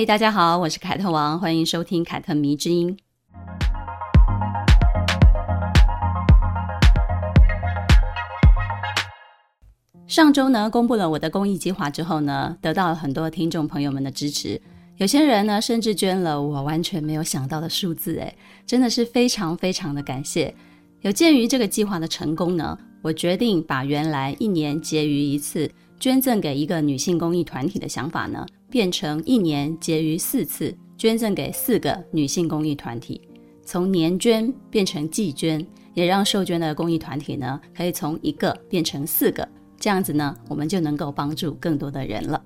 嘿，大家好，我是凯特王，欢迎收听凯特迷之音。上周呢，公布了我的公益计划之后呢，得到了很多听众朋友们的支持。有些人呢，甚至捐了我完全没有想到的数字，诶，真的是非常非常的感谢。有鉴于这个计划的成功呢，我决定把原来一年结余一次捐赠给一个女性公益团体的想法呢，变成一年结余四次捐赠给四个女性公益团体，从年捐变成季捐，也让受捐的公益团体呢，可以从一个变成四个。这样子呢，我们就能够帮助更多的人了。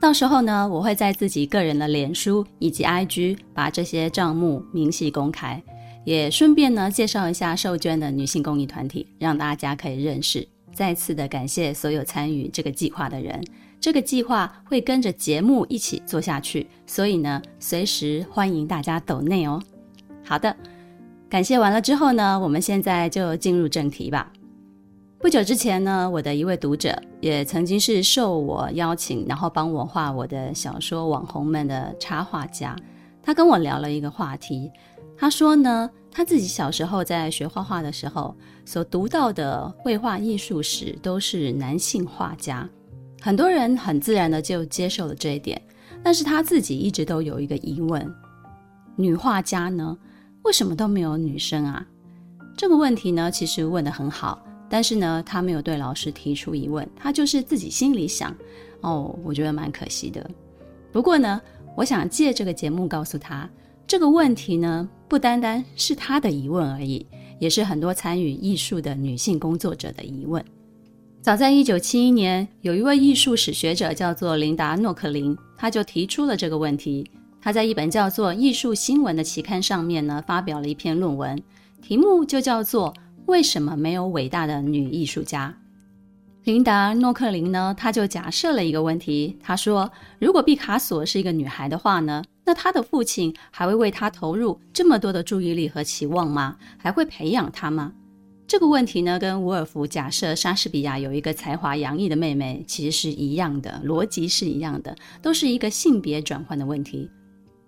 到时候呢，我会在自己个人的脸书以及 IG 把这些账目明细公开，也顺便呢介绍一下受捐的女性公益团体，让大家可以认识。再次的感谢所有参与这个计划的人，这个计划会跟着节目一起做下去，所以呢，随时欢迎大家抖内哦。好的，感谢完了之后呢，我们现在就进入正题吧。不久之前呢，我的一位读者也曾经是受我邀请，然后帮我画我的小说网红们的插画家。他跟我聊了一个话题，他说呢，他自己小时候在学画画的时候，所读到的绘画艺术史都是男性画家，很多人很自然的就接受了这一点。但是他自己一直都有一个疑问：女画家呢，为什么都没有女生啊？这个问题呢，其实问得很好。但是呢，他没有对老师提出疑问，他就是自己心里想，哦，我觉得蛮可惜的。不过呢，我想借这个节目告诉他，这个问题呢，不单单是他的疑问而已，也是很多参与艺术的女性工作者的疑问。早在一九七一年，有一位艺术史学者叫做琳达·诺克林，他就提出了这个问题。他在一本叫做《艺术新闻》的期刊上面呢，发表了一篇论文，题目就叫做。为什么没有伟大的女艺术家？琳达·诺克林呢？他就假设了一个问题。他说：“如果毕卡索是一个女孩的话呢，那她的父亲还会为她投入这么多的注意力和期望吗？还会培养她吗？”这个问题呢，跟伍尔夫假设莎士比亚有一个才华洋溢的妹妹其实是一样的，逻辑是一样的，都是一个性别转换的问题。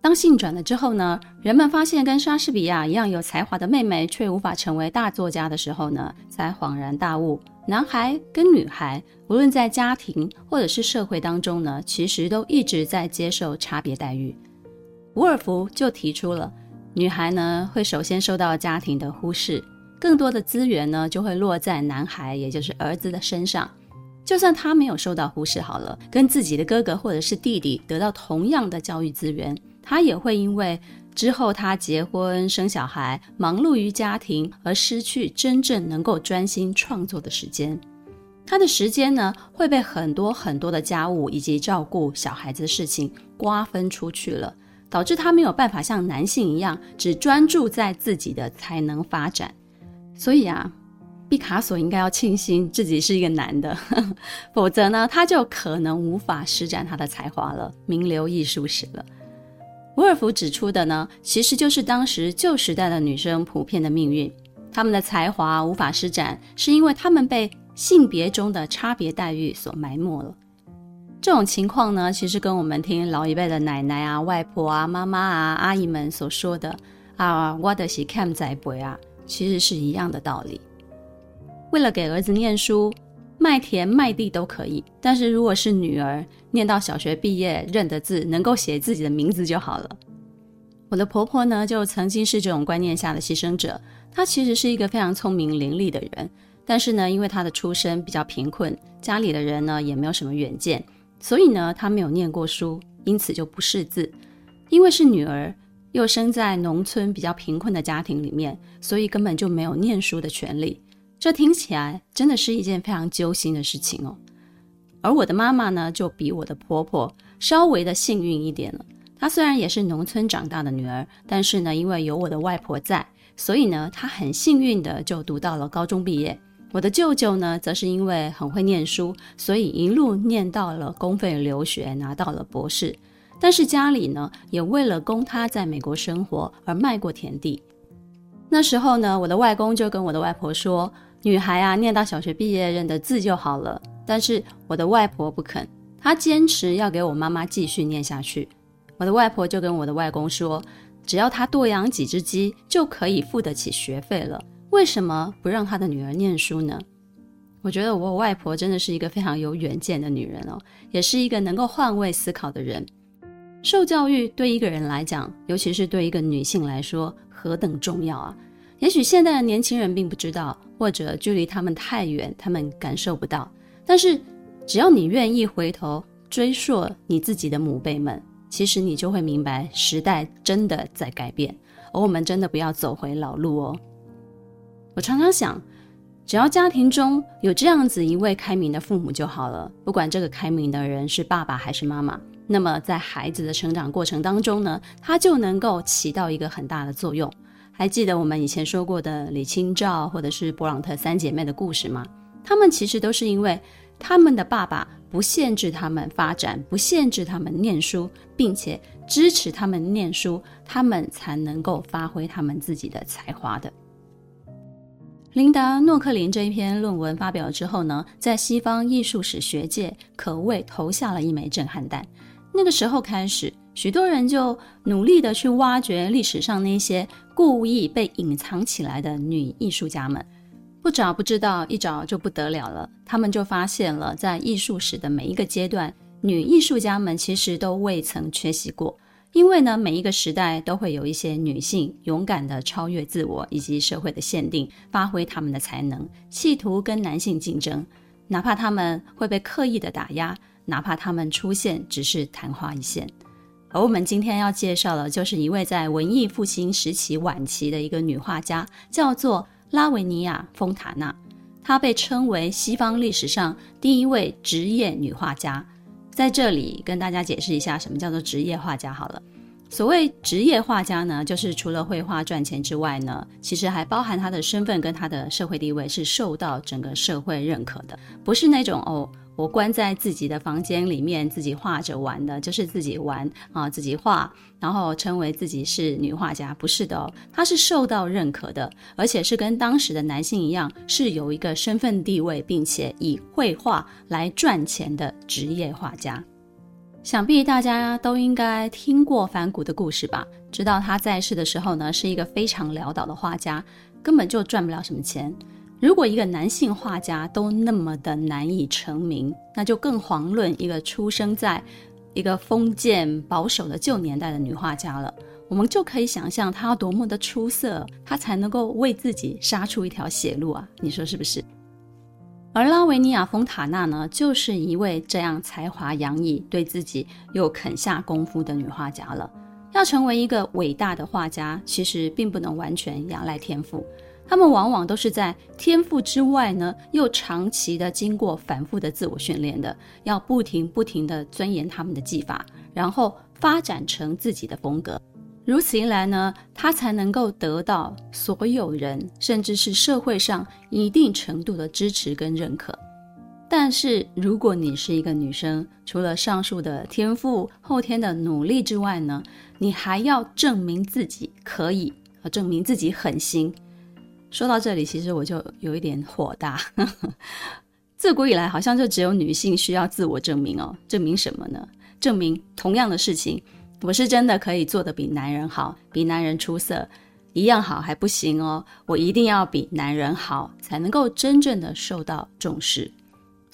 当性转了之后呢，人们发现跟莎士比亚一样有才华的妹妹却无法成为大作家的时候呢，才恍然大悟：男孩跟女孩，无论在家庭或者是社会当中呢，其实都一直在接受差别待遇。伍尔夫就提出了，女孩呢会首先受到家庭的忽视，更多的资源呢就会落在男孩，也就是儿子的身上。就算他没有受到忽视，好了，跟自己的哥哥或者是弟弟得到同样的教育资源。他也会因为之后他结婚生小孩，忙碌于家庭而失去真正能够专心创作的时间。他的时间呢会被很多很多的家务以及照顾小孩子的事情瓜分出去了，导致他没有办法像男性一样只专注在自己的才能发展。所以啊，毕卡索应该要庆幸自己是一个男的，否则呢他就可能无法施展他的才华了，名流艺术史了。伍尔夫指出的呢，其实就是当时旧时代的女生普遍的命运。她们的才华无法施展，是因为她们被性别中的差别待遇所埋没了。这种情况呢，其实跟我们听老一辈的奶奶啊、外婆啊、妈妈啊、阿姨们所说的“啊，我的是看在背啊”，其实是一样的道理。为了给儿子念书。卖田卖地都可以，但是如果是女儿，念到小学毕业，认得字，能够写自己的名字就好了。我的婆婆呢，就曾经是这种观念下的牺牲者。她其实是一个非常聪明伶俐的人，但是呢，因为她的出身比较贫困，家里的人呢也没有什么远见，所以呢，她没有念过书，因此就不识字。因为是女儿，又生在农村比较贫困的家庭里面，所以根本就没有念书的权利。这听起来真的是一件非常揪心的事情哦。而我的妈妈呢，就比我的婆婆稍微的幸运一点了。她虽然也是农村长大的女儿，但是呢，因为有我的外婆在，所以呢，她很幸运的就读到了高中毕业，我的舅舅呢，则是因为很会念书，所以一路念到了公费留学，拿到了博士。但是家里呢，也为了供他在美国生活而卖过田地。那时候呢，我的外公就跟我的外婆说：“女孩啊，念到小学毕业认得字就好了。”但是我的外婆不肯，她坚持要给我妈妈继续念下去。我的外婆就跟我的外公说：“只要她多养几只鸡，就可以付得起学费了。为什么不让她的女儿念书呢？”我觉得我外婆真的是一个非常有远见的女人哦，也是一个能够换位思考的人。受教育对一个人来讲，尤其是对一个女性来说，何等重要啊！也许现在的年轻人并不知道，或者距离他们太远，他们感受不到。但是，只要你愿意回头追溯你自己的母辈们，其实你就会明白，时代真的在改变，而我们真的不要走回老路哦。我常常想，只要家庭中有这样子一位开明的父母就好了，不管这个开明的人是爸爸还是妈妈。那么，在孩子的成长过程当中呢，他就能够起到一个很大的作用。还记得我们以前说过的李清照或者是勃朗特三姐妹的故事吗？他们其实都是因为他们的爸爸不限制他们发展，不限制他们念书，并且支持他们念书，他们才能够发挥他们自己的才华的。琳达·诺克林这一篇论文发表之后呢，在西方艺术史学界可谓投下了一枚震撼弹。那个时候开始，许多人就努力地去挖掘历史上那些故意被隐藏起来的女艺术家们。不找不知道，一找就不得了了。他们就发现了，在艺术史的每一个阶段，女艺术家们其实都未曾缺席过。因为呢，每一个时代都会有一些女性勇敢地超越自我以及社会的限定，发挥她们的才能，企图跟男性竞争，哪怕他们会被刻意的打压。哪怕他们出现只是昙花一现，而我们今天要介绍的，就是一位在文艺复兴时期晚期的一个女画家，叫做拉维尼亚·丰塔纳。她被称为西方历史上第一位职业女画家。在这里跟大家解释一下，什么叫做职业画家好了。所谓职业画家呢，就是除了绘画赚钱之外呢，其实还包含她的身份跟她的社会地位是受到整个社会认可的，不是那种哦。我关在自己的房间里面，自己画着玩的，就是自己玩啊，自己画，然后称为自己是女画家，不是的，她是受到认可的，而且是跟当时的男性一样，是有一个身份地位，并且以绘画来赚钱的职业画家。想必大家都应该听过梵谷的故事吧？知道他在世的时候呢，是一个非常潦倒的画家，根本就赚不了什么钱。如果一个男性画家都那么的难以成名，那就更遑论一个出生在一个封建保守的旧年代的女画家了。我们就可以想象她多么的出色，她才能够为自己杀出一条血路啊！你说是不是？而拉维尼亚·丰塔纳呢，就是一位这样才华洋溢、对自己又肯下功夫的女画家了。要成为一个伟大的画家，其实并不能完全仰赖天赋。他们往往都是在天赋之外呢，又长期的经过反复的自我训练的，要不停不停的钻研他们的技法，然后发展成自己的风格。如此一来呢，他才能够得到所有人，甚至是社会上一定程度的支持跟认可。但是如果你是一个女生，除了上述的天赋、后天的努力之外呢，你还要证明自己可以，和证明自己狠心。说到这里，其实我就有一点火大。自古以来，好像就只有女性需要自我证明哦。证明什么呢？证明同样的事情，我是真的可以做得比男人好，比男人出色，一样好还不行哦。我一定要比男人好，才能够真正的受到重视。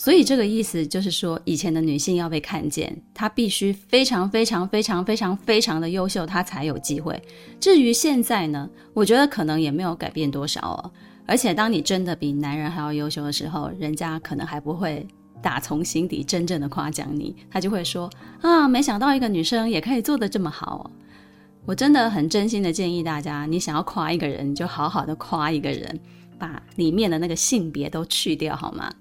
所以这个意思就是说，以前的女性要被看见，她必须非常非常非常非常非常的优秀，她才有机会。至于现在呢，我觉得可能也没有改变多少哦。而且当你真的比男人还要优秀的时候，人家可能还不会打从心底真正的夸奖你，他就会说啊，没想到一个女生也可以做得这么好哦。我真的很真心的建议大家，你想要夸一个人，你就好好的夸一个人，把里面的那个性别都去掉好吗？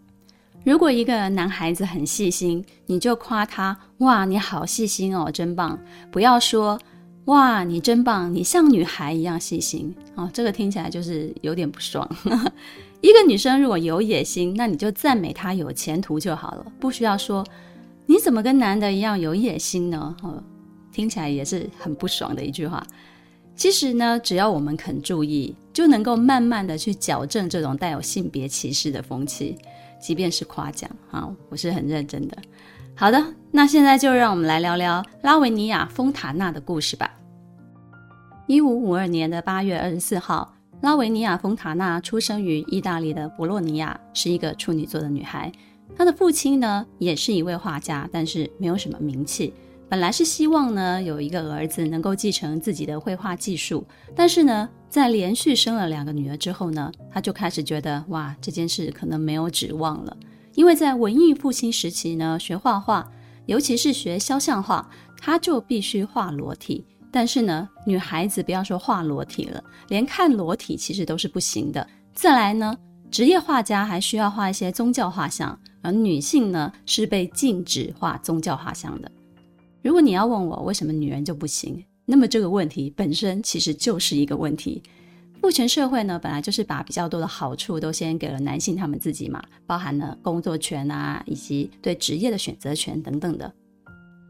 如果一个男孩子很细心，你就夸他，哇，你好细心哦，真棒！不要说，哇，你真棒，你像女孩一样细心哦，这个听起来就是有点不爽。一个女生如果有野心，那你就赞美她有前途就好了，不需要说你怎么跟男的一样有野心呢？哦，听起来也是很不爽的一句话。其实呢，只要我们肯注意，就能够慢慢的去矫正这种带有性别歧视的风气，即便是夸奖啊，我是很认真的。好的，那现在就让我们来聊聊拉维尼亚·丰塔纳的故事吧。一五五二年的八月二十四号。拉维尼亚·丰塔纳出生于意大利的博洛尼亚，是一个处女座的女孩。她的父亲呢，也是一位画家，但是没有什么名气。本来是希望呢，有一个儿子能够继承自己的绘画技术，但是呢，在连续生了两个女儿之后呢，他就开始觉得，哇，这件事可能没有指望了。因为在文艺复兴时期呢，学画画，尤其是学肖像画，他就必须画裸体。但是呢，女孩子不要说画裸体了，连看裸体其实都是不行的。再来呢，职业画家还需要画一些宗教画像，而女性呢是被禁止画宗教画像的。如果你要问我为什么女人就不行，那么这个问题本身其实就是一个问题。父权社会呢，本来就是把比较多的好处都先给了男性他们自己嘛，包含了工作权啊，以及对职业的选择权等等的。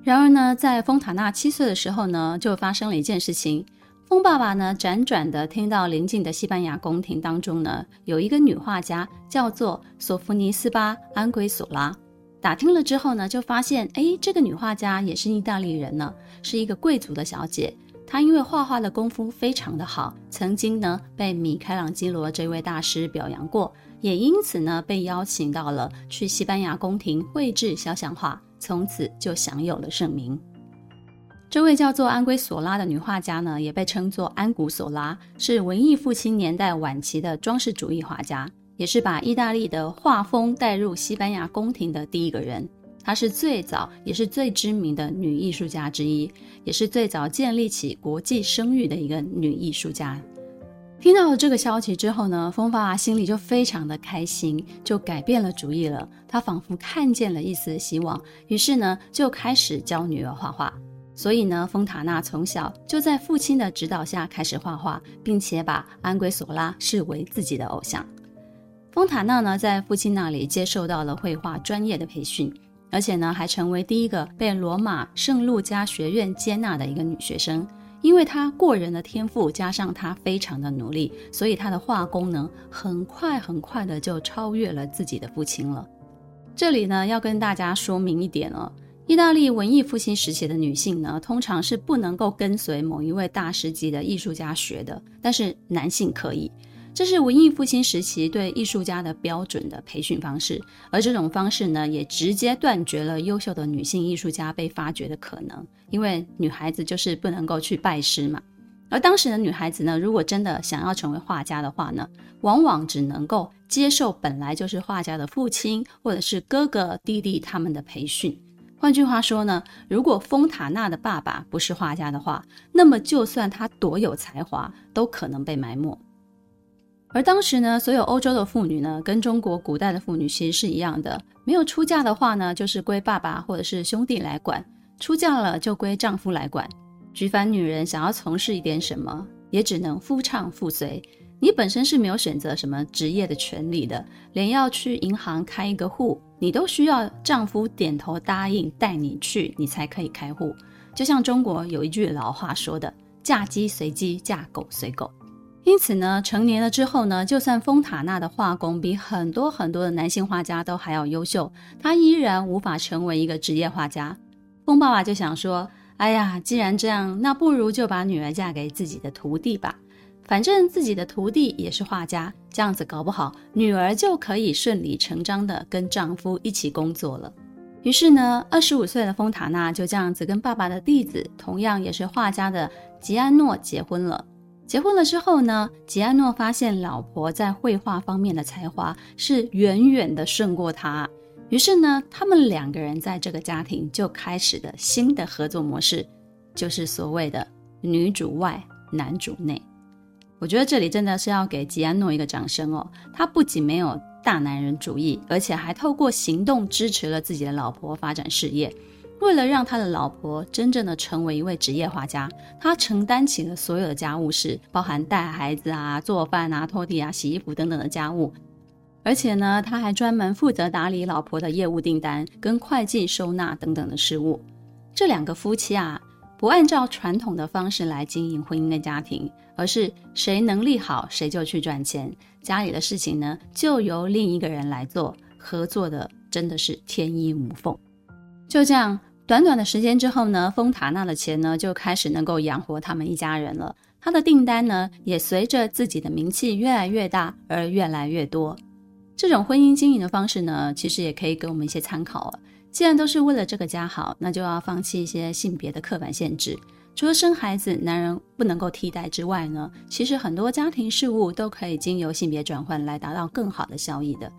然而呢，在丰塔纳七岁的时候呢，就发生了一件事情。丰爸爸呢，辗转的听到邻近的西班牙宫廷当中呢，有一个女画家叫做索福尼斯巴·安圭索拉。打听了之后呢，就发现，哎，这个女画家也是意大利人呢，是一个贵族的小姐。她因为画画的功夫非常的好，曾经呢被米开朗基罗这位大师表扬过，也因此呢被邀请到了去西班牙宫廷绘制肖像画。从此就享有了盛名。这位叫做安圭索拉的女画家呢，也被称作安古索拉，是文艺复兴年代晚期的装饰主义画家，也是把意大利的画风带入西班牙宫廷的第一个人。她是最早也是最知名的女艺术家之一，也是最早建立起国际声誉的一个女艺术家。听到了这个消息之后呢，风爸爸心里就非常的开心，就改变了主意了。他仿佛看见了一丝希望，于是呢，就开始教女儿画画。所以呢，丰塔纳从小就在父亲的指导下开始画画，并且把安圭索拉视为自己的偶像。丰塔纳呢，在父亲那里接受到了绘画专业的培训，而且呢，还成为第一个被罗马圣路加学院接纳的一个女学生。因为她过人的天赋，加上她非常的努力，所以她的画功能，很快很快的就超越了自己的父亲了。这里呢，要跟大家说明一点哦，意大利文艺复兴时期的女性呢，通常是不能够跟随某一位大师级的艺术家学的，但是男性可以。这是文艺复兴时期对艺术家的标准的培训方式，而这种方式呢，也直接断绝了优秀的女性艺术家被发掘的可能，因为女孩子就是不能够去拜师嘛。而当时的女孩子呢，如果真的想要成为画家的话呢，往往只能够接受本来就是画家的父亲或者是哥哥弟弟他们的培训。换句话说呢，如果丰塔纳的爸爸不是画家的话，那么就算他多有才华，都可能被埋没。而当时呢，所有欧洲的妇女呢，跟中国古代的妇女其实是一样的，没有出嫁的话呢，就是归爸爸或者是兄弟来管；出嫁了就归丈夫来管。举凡女人想要从事一点什么，也只能夫唱妇随。你本身是没有选择什么职业的权利的，连要去银行开一个户，你都需要丈夫点头答应带你去，你才可以开户。就像中国有一句老话说的：“嫁鸡随鸡，嫁狗随狗。”因此呢，成年了之后呢，就算丰塔纳的画工比很多很多的男性画家都还要优秀，他依然无法成为一个职业画家。丰爸爸就想说：“哎呀，既然这样，那不如就把女儿嫁给自己的徒弟吧，反正自己的徒弟也是画家，这样子搞不好，女儿就可以顺理成章的跟丈夫一起工作了。”于是呢，二十五岁的丰塔纳就这样子跟爸爸的弟子，同样也是画家的吉安诺结婚了。结婚了之后呢，吉安诺发现老婆在绘画方面的才华是远远的胜过他，于是呢，他们两个人在这个家庭就开始了新的合作模式，就是所谓的女主外男主内。我觉得这里真的是要给吉安诺一个掌声哦，他不仅没有大男人主义，而且还透过行动支持了自己的老婆发展事业。为了让他的老婆真正的成为一位职业画家，他承担起了所有的家务事，包含带孩子啊、做饭啊、拖地啊、洗衣服等等的家务。而且呢，他还专门负责打理老婆的业务订单、跟会计收纳等等的事务。这两个夫妻啊，不按照传统的方式来经营婚姻的家庭，而是谁能力好谁就去赚钱，家里的事情呢就由另一个人来做，合作的真的是天衣无缝。就这样，短短的时间之后呢，丰塔纳的钱呢就开始能够养活他们一家人了。他的订单呢也随着自己的名气越来越大而越来越多。这种婚姻经营的方式呢，其实也可以给我们一些参考啊。既然都是为了这个家好，那就要放弃一些性别的刻板限制。除了生孩子，男人不能够替代之外呢，其实很多家庭事务都可以经由性别转换来达到更好的效益的。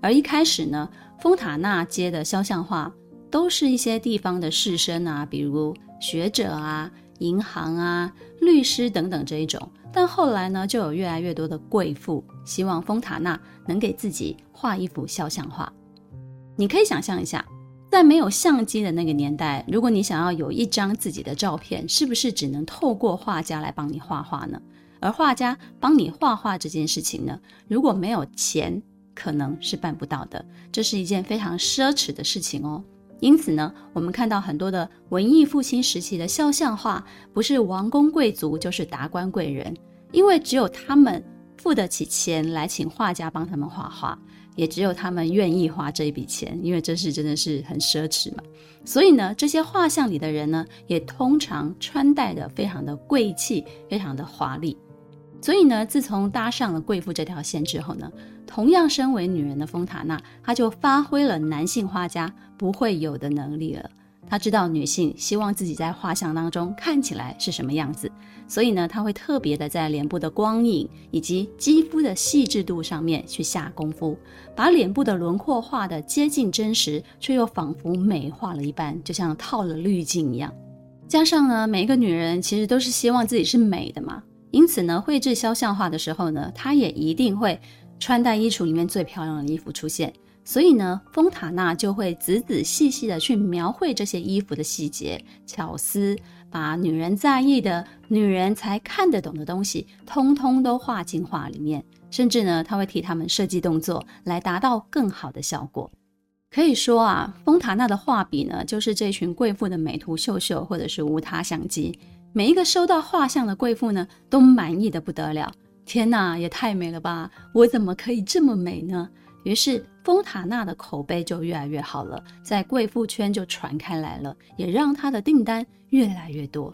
而一开始呢，丰塔纳接的肖像画都是一些地方的士绅啊，比如学者啊、银行啊、律师等等这一种。但后来呢，就有越来越多的贵妇希望丰塔纳能给自己画一幅肖像画。你可以想象一下，在没有相机的那个年代，如果你想要有一张自己的照片，是不是只能透过画家来帮你画画呢？而画家帮你画画这件事情呢，如果没有钱，可能是办不到的。这是一件非常奢侈的事情哦。因此呢，我们看到很多的文艺复兴时期的肖像画，不是王公贵族，就是达官贵人，因为只有他们付得起钱来请画家帮他们画画，也只有他们愿意花这一笔钱，因为这是真的是很奢侈嘛。所以呢，这些画像里的人呢，也通常穿戴的非常的贵气，非常的华丽。所以呢，自从搭上了贵妇这条线之后呢，同样身为女人的丰塔纳，她就发挥了男性画家不会有的能力了。她知道女性希望自己在画像当中看起来是什么样子，所以呢，她会特别的在脸部的光影以及肌肤的细致度上面去下功夫，把脸部的轮廓画得接近真实，却又仿佛美化了一般，就像套了滤镜一样。加上呢，每一个女人其实都是希望自己是美的嘛。因此呢，绘制肖像画的时候呢，她也一定会穿戴衣橱里面最漂亮的衣服出现。所以呢，丰塔纳就会仔仔细细的去描绘这些衣服的细节、巧思，把女人在意的、女人才看得懂的东西，通通都画进画里面。甚至呢，他会替他们设计动作，来达到更好的效果。可以说啊，丰塔纳的画笔呢，就是这群贵妇的美图秀秀，或者是无他相机。每一个收到画像的贵妇呢，都满意的不得了。天哪，也太美了吧！我怎么可以这么美呢？于是丰塔纳的口碑就越来越好了，在贵妇圈就传开来了，也让他的订单越来越多。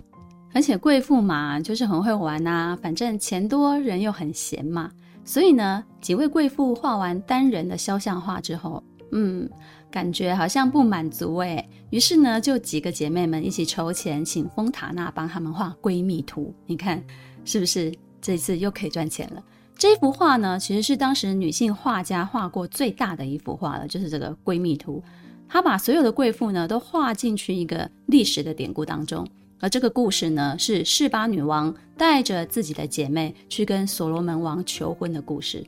而且贵妇嘛，就是很会玩呐、反正钱多人又很闲嘛。所以呢，几位贵妇画完单人的肖像画之后，嗯。感觉好像不满足诶，于是呢，就几个姐妹们一起筹钱，请丰塔纳帮他们画闺蜜图。你看，是不是这次又可以赚钱了？这幅画呢，其实是当时女性画家画过最大的一幅画了，就是这个闺蜜图。她把所有的贵妇呢都画进去一个历史的典故当中，而这个故事呢，是示巴女王带着自己的姐妹去跟所罗门王求婚的故事。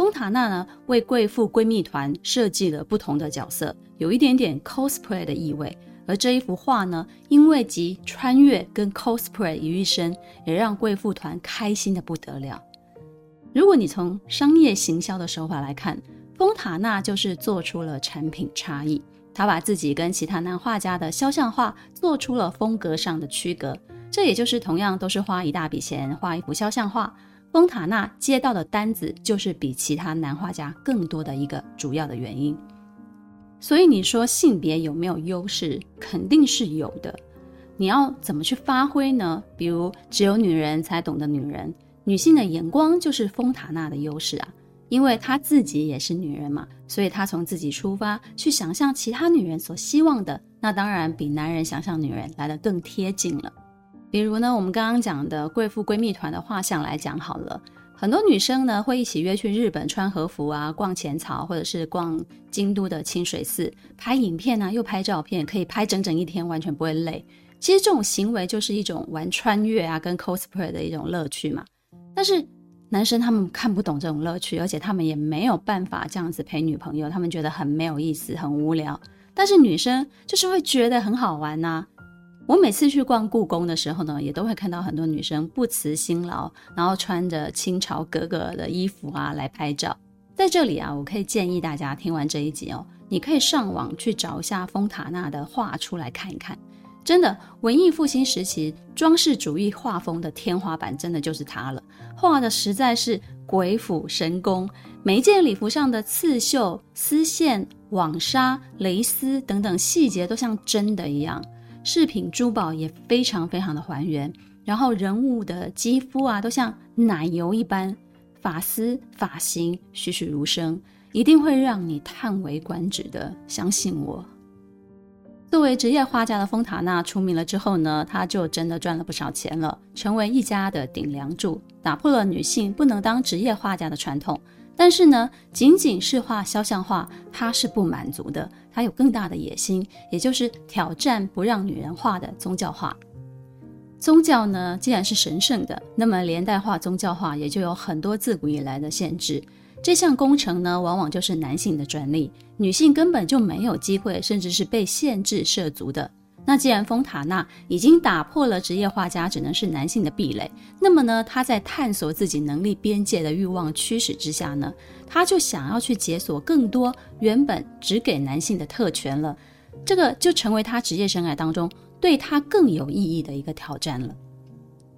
丰塔纳呢，为贵妇闺蜜团设计了不同的角色，有一点点 cosplay 的意味。而这一幅画呢，因为集穿越跟 cosplay 于一身，也让贵妇团开心得不得了。如果你从商业行销的手法来看，丰塔纳就是做出了产品差异，他把自己跟其他男画家的肖像画做出了风格上的区隔。这也就是同样都是花一大笔钱画一幅肖像画。丰塔纳接到的单子就是比其他男画家更多的一个主要的原因，所以你说性别有没有优势？肯定是有的。你要怎么去发挥呢？比如只有女人才懂得女人，女性的眼光就是丰塔纳的优势啊，因为她自己也是女人嘛，所以她从自己出发去想象其他女人所希望的，那当然比男人想象女人来的更贴近了。比如呢，我们刚刚讲的贵妇闺蜜团的画像来讲好了，很多女生呢会一起约去日本穿和服啊，逛浅草，或者是逛京都的清水寺，拍影片啊，又拍照片，可以拍整整一天，完全不会累。其实这种行为就是一种玩穿越啊，跟 cosplay 的一种乐趣嘛。但是男生他们看不懂这种乐趣，而且他们也没有办法这样子陪女朋友，他们觉得很没有意思，很无聊。但是女生就是会觉得很好玩呐、我每次去逛故宫的时候呢，也都会看到很多女生不辞辛劳，然后穿着清朝格格的衣服啊来拍照。在这里啊，我可以建议大家听完这一集哦，你可以上网去找一下丰塔纳的画出来看一看。真的，文艺复兴时期装饰主义画风的天花板，真的就是它了。画的实在是鬼斧神工，每一件礼服上的刺绣、丝线、网纱、蕾丝等等细节都像真的一样，饰品珠宝也非常非常的还原。然后人物的肌肤啊，都像奶油一般。发丝、发型栩栩如生，一定会让你叹为观止的。相信我。作为职业画家的丰塔纳出名了之后呢，他就真的赚了不少钱了，成为一家的顶梁柱，打破了女性不能当职业画家的传统。但是呢，仅仅是画肖像画，他是不满足的，他有更大的野心，也就是挑战不让女人化的宗教化。宗教呢，既然是神圣的，那么连带化宗教化也就有很多自古以来的限制。这项工程呢，往往就是男性的专利，女性根本就没有机会，甚至是被限制涉足的。那既然丰塔纳已经打破了职业画家只能是男性的壁垒，那么呢，他在探索自己能力边界的欲望驱使之下呢，他就想要去解锁更多原本只给男性的特权了。这个就成为他职业生涯当中。对他更有意义的一个挑战了。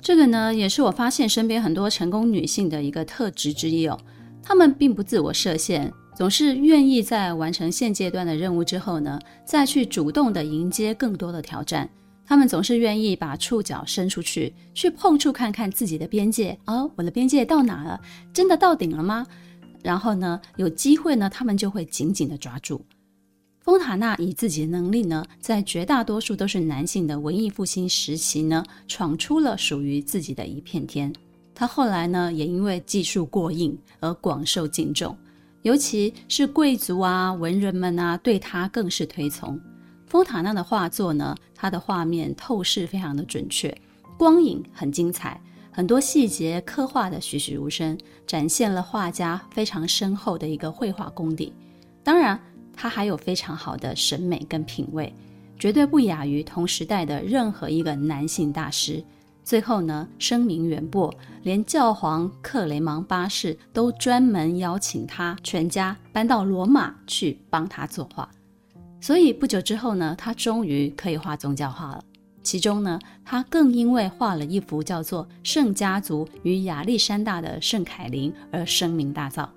这个呢，也是我发现身边很多成功女性的一个特质之一哦。她们并不自我设限，总是愿意在完成现阶段的任务之后呢，再去主动的迎接更多的挑战。他们总是愿意把触角伸出去，去碰触看看自己的边界。哦，我的边界到哪了？真的到顶了吗？然后呢，有机会呢，他们就会紧紧的抓住。丰塔纳以自己的能力呢，在绝大多数都是男性的文艺复兴时期呢，闯出了属于自己的一片天。他后来呢，也因为技术过硬而广受敬重，尤其是贵族啊、文人们啊，对他更是推崇。丰塔纳的画作呢，他的画面透视非常的准确，光影很精彩，很多细节刻画的栩栩如生，展现了画家非常深厚的一个绘画功底。当然。他还有非常好的审美跟品味，绝对不亚于同时代的任何一个男性大师。最后呢，声名远播，连教皇克雷芒八世都专门邀请他全家搬到罗马去帮他作画。所以不久之后呢，他终于可以画宗教画了。其中呢，他更因为画了一幅叫做《圣家族与亚历山大的圣凯琳》而声名大噪。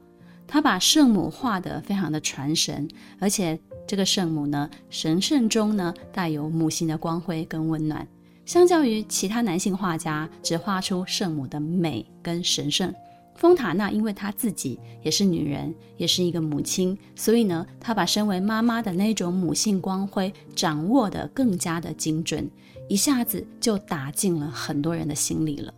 他把圣母画得非常的传神，而且这个圣母呢，神圣中呢带有母性的光辉跟温暖。相较于其他男性画家只画出圣母的美跟神圣，丰塔纳因为她自己也是女人，也是一个母亲，所以呢，她把身为妈妈的那种母性光辉掌握得更加的精准，一下子就打进了很多人的心里了。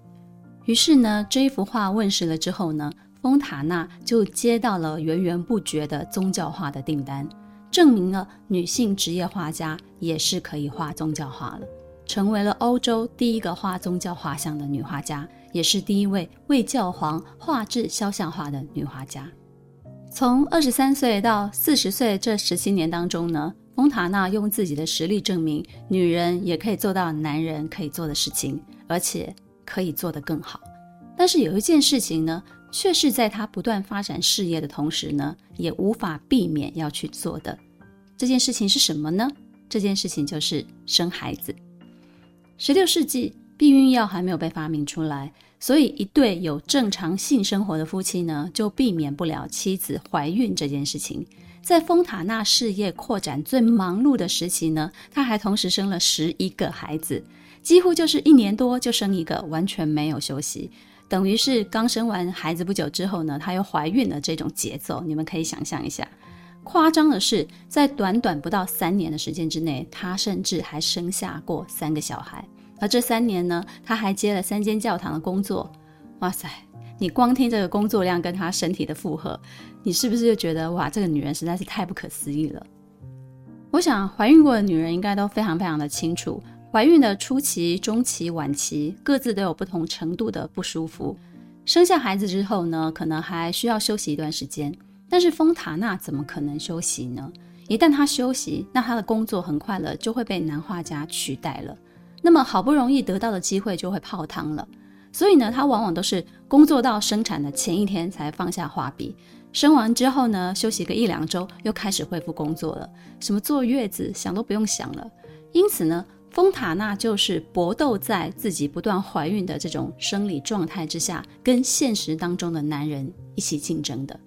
于是呢，这一幅画问世了之后呢，丰塔纳就接到了源源不绝的宗教画的订单，证明了女性职业画家也是可以画宗教画了，成为了欧洲第一个画宗教画像的女画家，也是第一位为教皇画制肖像画的女画家。从二十三岁到四十岁这十七年当中呢，丰塔纳用自己的实力证明，女人也可以做到男人可以做的事情，而且可以做得更好。但是有一件事情呢，却是在他不断发展事业的同时呢，也无法避免要去做的。这件事情是什么呢？这件事情就是生孩子。十六世纪，避孕药还没有被发明出来，所以一对有正常性生活的夫妻呢，就避免不了妻子怀孕这件事情。在丰塔纳事业扩展最忙碌的时期呢，他还同时生了十一个孩子，几乎就是一年多就生一个，完全没有休息。等于是刚生完孩子不久之后呢，她又怀孕了。这种节奏，你们可以想象一下。夸张的是，在短短不到三年的时间之内，她甚至还生下过三个小孩。而这三年呢，她还接了三间教堂的工作。哇塞，你光听这个工作量跟她身体的负荷，你是不是就觉得哇，这个女人实在是太不可思议了？我想怀孕过的女人应该都非常非常的清楚。怀孕的初期、中期、晚期，各自都有不同程度的不舒服。生下孩子之后呢，可能还需要休息一段时间。但是丰塔纳怎么可能休息呢？一旦他休息，那他的工作很快了就会被男画家取代了。那么好不容易得到的机会就会泡汤了。所以呢，他往往都是工作到生产的前一天才放下画笔。生完之后呢，休息个一两周，又开始恢复工作了。什么坐月子，想都不用想了。因此呢，丰塔纳就是搏斗在自己不断怀孕的这种生理状态之下，跟现实当中的男人一起竞争的。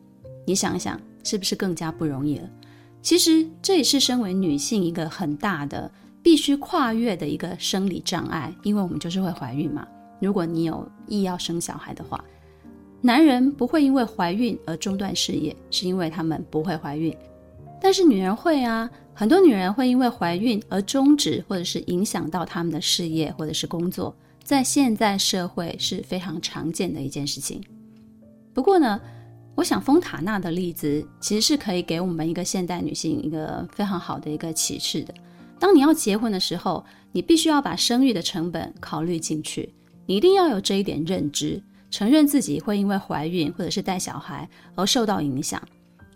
你想想，是不是更加不容易了？其实这也是身为女性一个很大的必须跨越的一个生理障碍，因为我们就是会怀孕嘛。如果你有意要生小孩的话。男人不会因为怀孕而中断事业，是因为他们不会怀孕。但是女人会啊，很多女人会因为怀孕而终止或者是影响到他们的事业或者是工作，在现在社会是非常常见的一件事情。不过呢，我想丰塔纳的例子其实是可以给我们一个现代女性一个非常好的一个启示的。当你要结婚的时候，你必须要把生育的成本考虑进去，你一定要有这一点认知。承认自己会因为怀孕或者是带小孩而受到影响，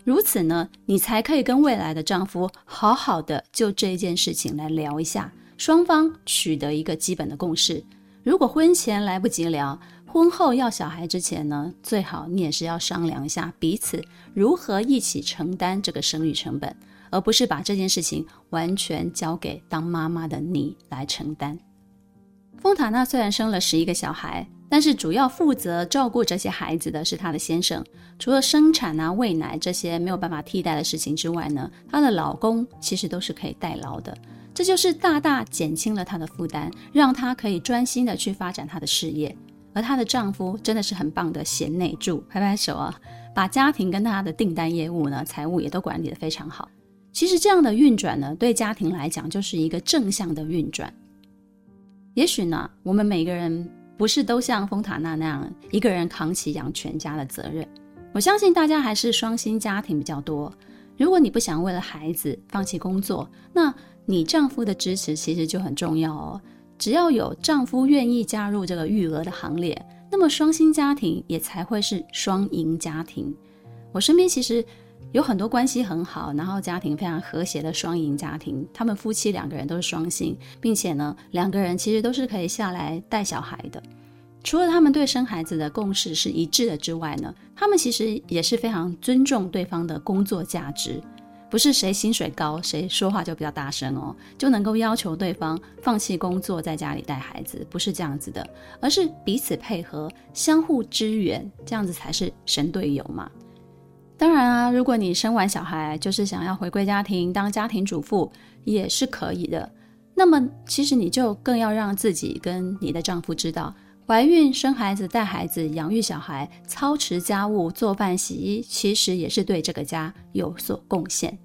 如此呢，你才可以跟未来的丈夫好好的就这件事情来聊一下，双方取得一个基本的共识。如果婚前来不及聊，婚后要小孩之前呢，最好你也是要商量一下彼此如何一起承担这个生育成本，而不是把这件事情完全交给当妈妈的你来承担。丰塔纳虽然生了十一个小孩。但是主要负责照顾这些孩子的是她的先生，除了生产啊、喂奶这些没有办法替代的事情之外呢，她的老公其实都是可以代劳的，这就是大大减轻了她的负担，让她可以专心的去发展她的事业。而她的丈夫真的是很棒的贤内助，拍拍手啊，把家庭跟她的订单业务呢、财务也都管理得非常好。其实这样的运转呢，对家庭来讲就是一个正向的运转。也许呢，我们每个人。不是都像丰塔纳那样一个人扛起养全家的责任。我相信大家还是双薪家庭比较多。如果你不想为了孩子放弃工作，那你丈夫的支持其实就很重要哦。只要有丈夫愿意加入这个育儿的行列，那么双薪家庭也才会是双赢家庭。我身边其实。有很多关系很好，然后家庭非常和谐的双赢家庭，他们夫妻两个人都是双薪，并且呢，两个人其实都是可以下来带小孩的。除了他们对生孩子的共识是一致的之外呢，他们其实也是非常尊重对方的工作价值，不是谁薪水高谁说话就比较大声哦，就能够要求对方放弃工作在家里带孩子，不是这样子的，而是彼此配合，相互支援，这样子才是神队友嘛。当然啊，如果你生完小孩就是想要回归家庭当家庭主妇也是可以的。那么其实你就更要让自己跟你的丈夫知道，怀孕、生孩子、带孩子、养育小孩、操持家务、做饭、洗衣，其实也是对这个家有所贡献。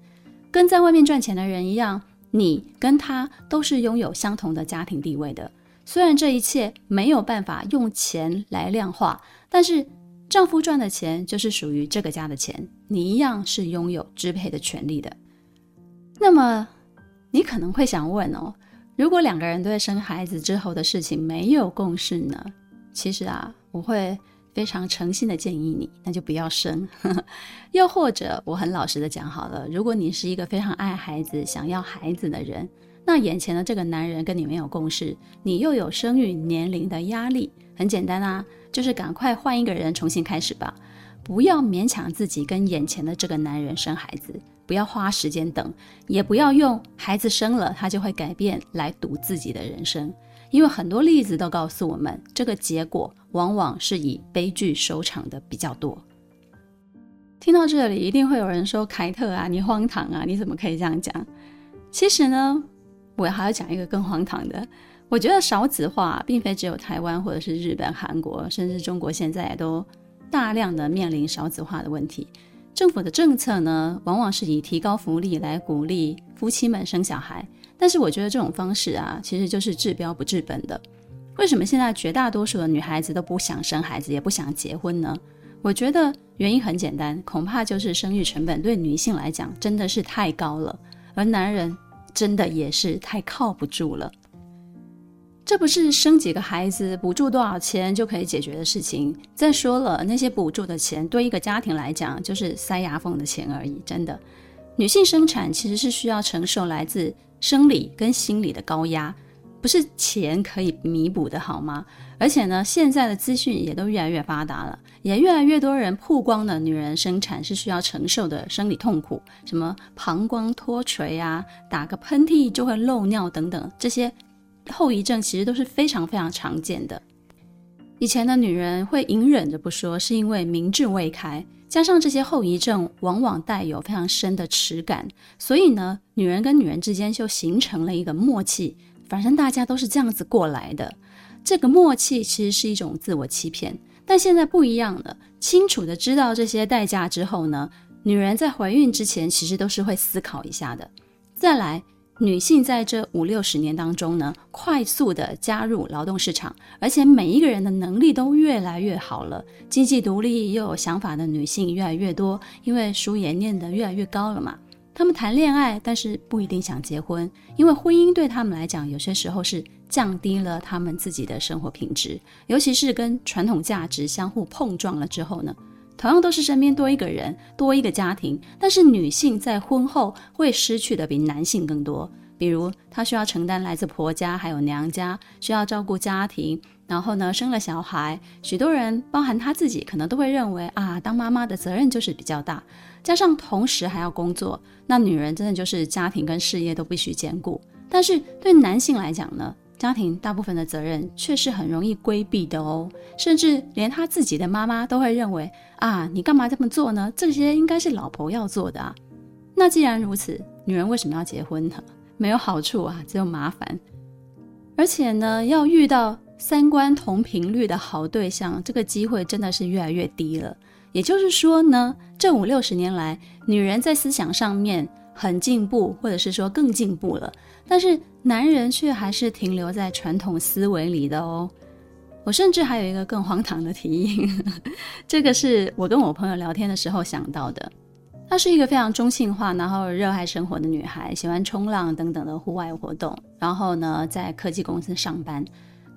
跟在外面赚钱的人一样，你跟他都是拥有相同的家庭地位的。虽然这一切没有办法用钱来量化，但是。丈夫赚的钱就是属于这个家的钱，你一样是拥有支配的权利的。那么，你可能会想问哦，如果两个人对生孩子之后的事情没有共识呢？其实啊，我会非常诚心的建议你，那就不要生。又或者，我很老实的讲好了，如果你是一个非常爱孩子、想要孩子的人，那眼前的这个男人跟你没有共识，你又有生育年龄的压力，很简单啊。就是赶快换一个人重新开始吧，不要勉强自己跟眼前的这个男人生孩子，不要花时间等，也不要用孩子生了他就会改变来赌自己的人生，因为很多例子都告诉我们，这个结果往往是以悲剧收场的比较多。听到这里，一定会有人说：“凯特啊，你荒唐啊，你怎么可以这样讲？”其实呢，我还要讲一个更荒唐的。我觉得少子化并非只有台湾或者是日本、韩国，甚至中国现在都大量的面临少子化的问题。政府的政策呢，往往是以提高福利来鼓励夫妻们生小孩，但是我觉得这种方式啊，其实就是治标不治本的。为什么现在绝大多数的女孩子都不想生孩子，也不想结婚呢？我觉得原因很简单，恐怕就是生育成本对女性来讲真的是太高了，而男人真的也是太靠不住了。这不是生几个孩子补助多少钱就可以解决的事情。再说了，那些补助的钱对一个家庭来讲就是塞牙缝的钱而已。真的，女性生产其实是需要承受来自生理跟心理的高压，不是钱可以弥补的，好吗？而且呢，现在的资讯也都越来越发达了，也越来越多人曝光了女人生产是需要承受的生理痛苦，什么膀胱脱垂啊，打个喷嚏就会漏尿等等，这些后遗症其实都是非常非常常见的。以前的女人会隐忍着不说，是因为民智未开，加上这些后遗症往往带有非常深的耻感，所以呢，女人跟女人之间就形成了一个默契。反正大家都是这样子过来的，这个默契其实是一种自我欺骗。但现在不一样了，清楚的知道这些代价之后呢，女人在怀孕之前其实都是会思考一下的。再来，女性在这五六十年当中呢，快速的加入劳动市场，而且每一个人的能力都越来越好了，经济独立又有想法的女性越来越多，因为书也念得越来越高了嘛。他们谈恋爱，但是不一定想结婚，因为婚姻对他们来讲，有些时候是降低了他们自己的生活品质，尤其是跟传统价值相互碰撞了之后呢，同样都是身边多一个人，多一个家庭，但是女性在婚后会失去的比男性更多。比如，她需要承担来自婆家还有娘家，需要照顾家庭，然后呢，生了小孩，许多人，包含她自己，可能都会认为啊，当妈妈的责任就是比较大，加上同时还要工作，那女人真的就是家庭跟事业都必须兼顾。但是对男性来讲呢，家庭大部分的责任却是很容易规避的哦，甚至连他自己的妈妈都会认为啊，你干嘛这么做呢？这些应该是老婆要做的啊。那既然如此，女人为什么要结婚呢？没有好处啊，只有麻烦。而且呢，要遇到三观同频率的好对象，这个机会真的是越来越低了。也就是说呢，这五六十年来，女人在思想上面很进步，或者是说更进步了，但是男人却还是停留在传统思维里的哦。我甚至还有一个更荒唐的提议，这个是我跟我朋友聊天的时候想到的。她是一个非常中性化，然后热爱生活的女孩，喜欢冲浪等等的户外活动。然后呢，在科技公司上班。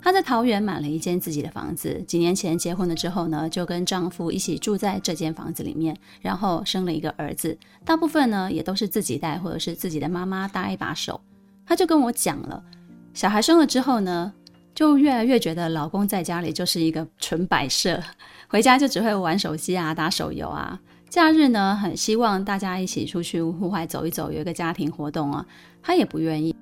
她在桃园买了一间自己的房子。几年前结婚了之后呢，就跟丈夫一起住在这间房子里面，然后生了一个儿子。大部分呢也都是自己带，或者是自己的妈妈搭一把手。她就跟我讲了，小孩生了之后呢，就越来越觉得老公在家里就是一个纯摆设，回家就只会玩手机啊，打手游啊。假日呢，很希望大家一起出去户外走一走，有一个家庭活动啊，他也不愿意。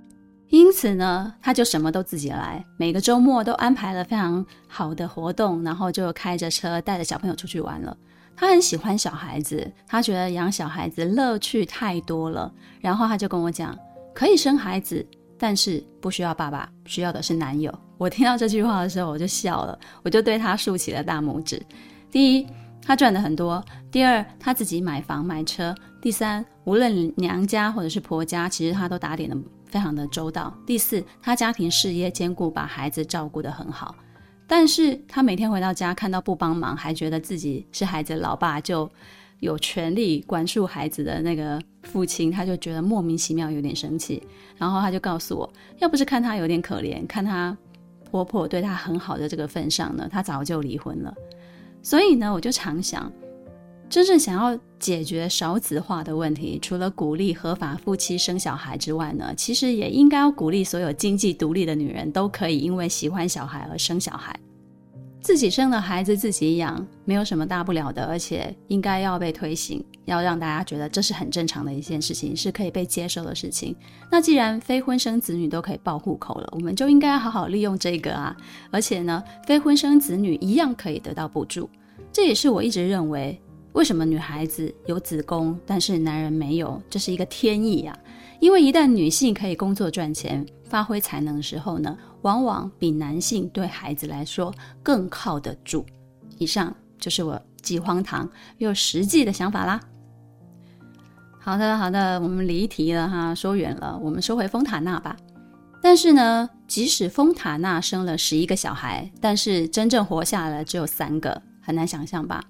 因此呢，他就什么都自己来，每个周末都安排了非常好的活动，然后就开着车带着小朋友出去玩了。他很喜欢小孩子，他觉得养小孩子乐趣太多了。然后他就跟我讲，可以生孩子，但是不需要爸爸，需要的是男友。我听到这句话的时候，我就笑了，我就对他竖起了大拇指。第一。他赚的很多。第二，他自己买房买车。第三，无论娘家或者是婆家，其实他都打点的非常的周到。第四，他家庭事业兼顾，把孩子照顾得很好。但是他每天回到家，看到不帮忙，还觉得自己是孩子老爸，就有权利管束孩子的那个父亲，他就觉得莫名其妙，有点生气。然后他就告诉我，要不是看他有点可怜，看他婆婆对他很好的这个份上呢，他早就离婚了。所以呢，我就常想，真正想要解决少子化的问题，除了鼓励合法夫妻生小孩之外呢，其实也应该要鼓励所有经济独立的女人都可以因为喜欢小孩而生小孩，自己生了孩子自己养，没有什么大不了的，而且应该要被推行，要让大家觉得这是很正常的一件事情，是可以被接受的事情。那既然非婚生子女都可以报户口了，我们就应该好好利用这个啊！而且呢，非婚生子女一样可以得到补助。这也是我一直认为，为什么女孩子有子宫，但是男人没有，这是一个天意呀。因为一旦女性可以工作赚钱、发挥才能的时候呢，往往比男性对孩子来说更靠得住。以上就是我既荒唐又实际的想法啦。好的，好的，我们离题了哈，说远了，我们说回丰塔纳吧。但是呢，即使丰塔纳生了十一个小孩，但是真正活下来只有三个。很难想象吧？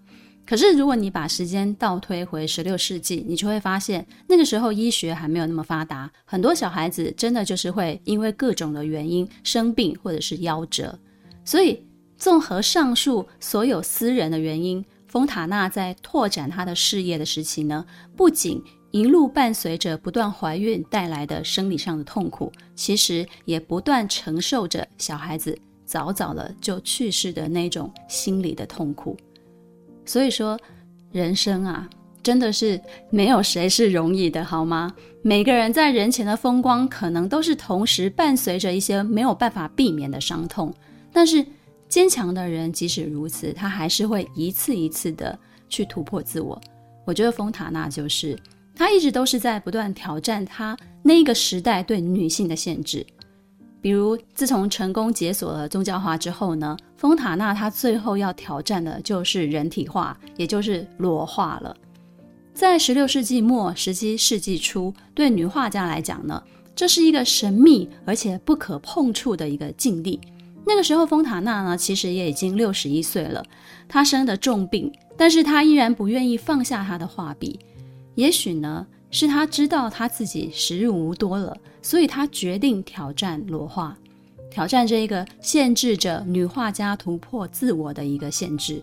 可是如果你把时间倒推回十六世纪，你就会发现那个时候医学还没有那么发达，很多小孩子真的就是会因为各种的原因生病或者是夭折。所以综合上述所有私人的原因，丰塔纳在拓展他的事业的时期呢，不仅一路伴随着不断怀孕带来的生理上的痛苦，其实也不断承受着小孩子早早的就去世的那种心理的痛苦。所以说，人生啊，真的是没有谁是容易的，好吗？每个人在人前的风光，可能都是同时伴随着一些没有办法避免的伤痛。但是坚强的人，即使如此，他还是会一次一次的去突破自我。我觉得丰塔纳就是。他一直都是在不断挑战他那个时代对女性的限制，比如自从成功解锁了宗教化之后呢，丰塔纳他最后要挑战的就是人体化，也就是裸化了。在十六世纪末、十七世纪初，对女画家来讲呢，这是一个神秘而且不可碰触的一个境地。那个时候，丰塔纳呢其实也已经六十一岁了，他生的重病，但是他依然不愿意放下他的画笔。也许呢，是他知道他自己时日无多了，所以他决定挑战裸画，挑战这一个限制着女画家突破自我的一个限制。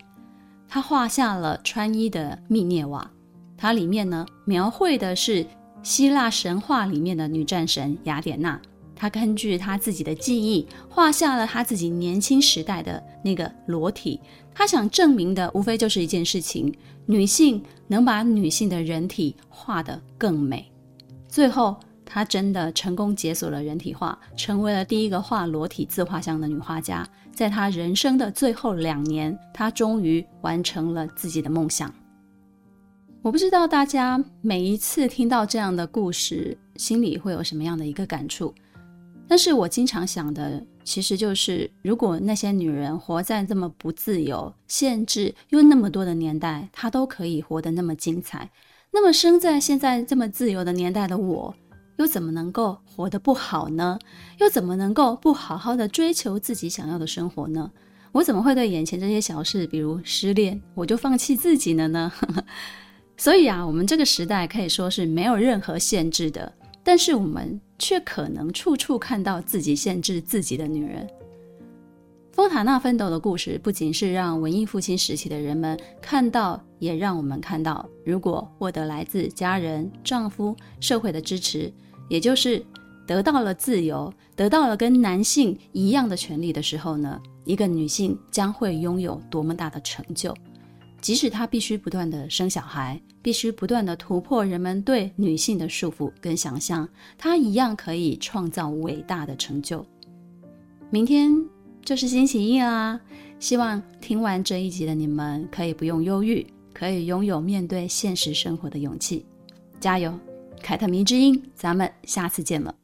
他画下了穿衣的密涅瓦，它里面呢描绘的是希腊神话里面的女战神雅典娜。他根据他自己的记忆画下了他自己年轻时代的那个裸体。他想证明的无非就是一件事情：女性能把女性的人体画得更美。最后，她真的成功解锁了人体画，成为了第一个画裸体自画像的女画家。在她人生的最后两年，她终于完成了自己的梦想。我不知道大家每一次听到这样的故事，心里会有什么样的一个感触？但是我经常想的，其实就是，如果那些女人活在这么不自由、限制又那么多的年代，她都可以活得那么精彩，那么生在现在这么自由的年代的我，又怎么能够活得不好呢？又怎么能够不好好的追求自己想要的生活呢？我怎么会对眼前这些小事，比如失恋，我就放弃自己了呢？所以啊，我们这个时代可以说是没有任何限制的。但是我们却可能处处看到自己限制自己的女人。丰塔纳奋斗的故事，不仅是让文艺复兴时期的人们看到，也让我们看到，如果获得来自家人、丈夫、社会的支持，也就是得到了自由，得到了跟男性一样的权利的时候呢，一个女性将会拥有多么大的成就。即使她必须不断的生小孩，必须不断的突破人们对女性的束缚跟想象，她一样可以创造伟大的成就。明天就是星期一啦，希望听完这一集的你们可以不用忧郁，可以拥有面对现实生活的勇气。加油，凯特迷之音，咱们下次见了。